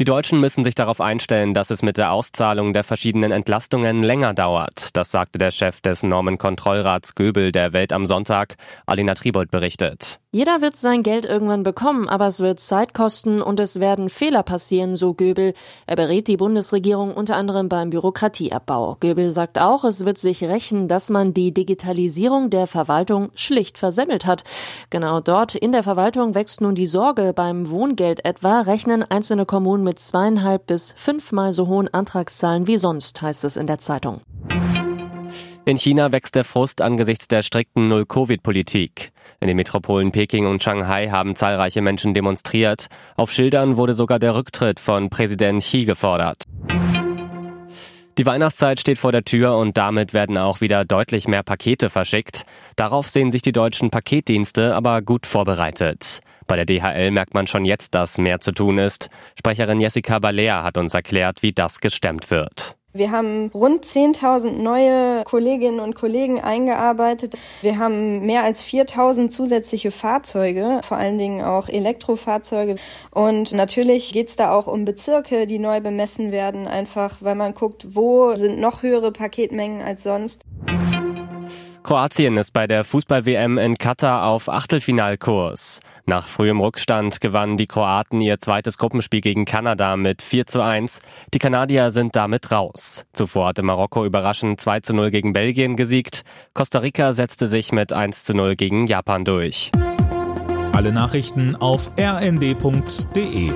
Die Deutschen müssen sich darauf einstellen, dass es mit der Auszahlung der verschiedenen Entlastungen länger dauert. Das sagte der Chef des Normenkontrollrats Göbel der Welt am Sonntag. Alina Tribold berichtet. Jeder wird sein Geld irgendwann bekommen, aber es wird Zeit kosten und es werden Fehler passieren, so Göbel. Er berät die Bundesregierung unter anderem beim Bürokratieabbau. Göbel sagt auch, es wird sich rächen, dass man die Digitalisierung der Verwaltung schlicht versemmelt hat. Genau dort in der Verwaltung wächst nun die Sorge. Beim Wohngeld etwa rechnen einzelne Kommunen mit zweieinhalb bis fünfmal so hohen Antragszahlen wie sonst, heißt es in der Zeitung. In China wächst der Frust angesichts der strikten Null-Covid-Politik. In den Metropolen Peking und Shanghai haben zahlreiche Menschen demonstriert. Auf Schildern wurde sogar der Rücktritt von Präsident Xi gefordert. Die Weihnachtszeit steht vor der Tür und damit werden auch wieder deutlich mehr Pakete verschickt. Darauf sehen sich die deutschen Paketdienste aber gut vorbereitet. Bei der DHL merkt man schon jetzt, dass mehr zu tun ist. Sprecherin Jessica Balea hat uns erklärt, wie das gestemmt wird. Wir haben rund 10.000 neue Kolleginnen und Kollegen eingearbeitet. Wir haben mehr als 4.000 zusätzliche Fahrzeuge, vor allen Dingen auch Elektrofahrzeuge. Und natürlich geht es da auch um Bezirke, die neu bemessen werden, einfach weil man guckt, wo sind noch höhere Paketmengen als sonst. Kroatien ist bei der Fußball-WM in Katar auf Achtelfinalkurs. Nach frühem Rückstand gewannen die Kroaten ihr zweites Gruppenspiel gegen Kanada mit 4 zu 1. Die Kanadier sind damit raus. Zuvor hatte Marokko überraschend 2 zu 0 gegen Belgien gesiegt. Costa Rica setzte sich mit 1 zu 0 gegen Japan durch. Alle Nachrichten auf rnd.de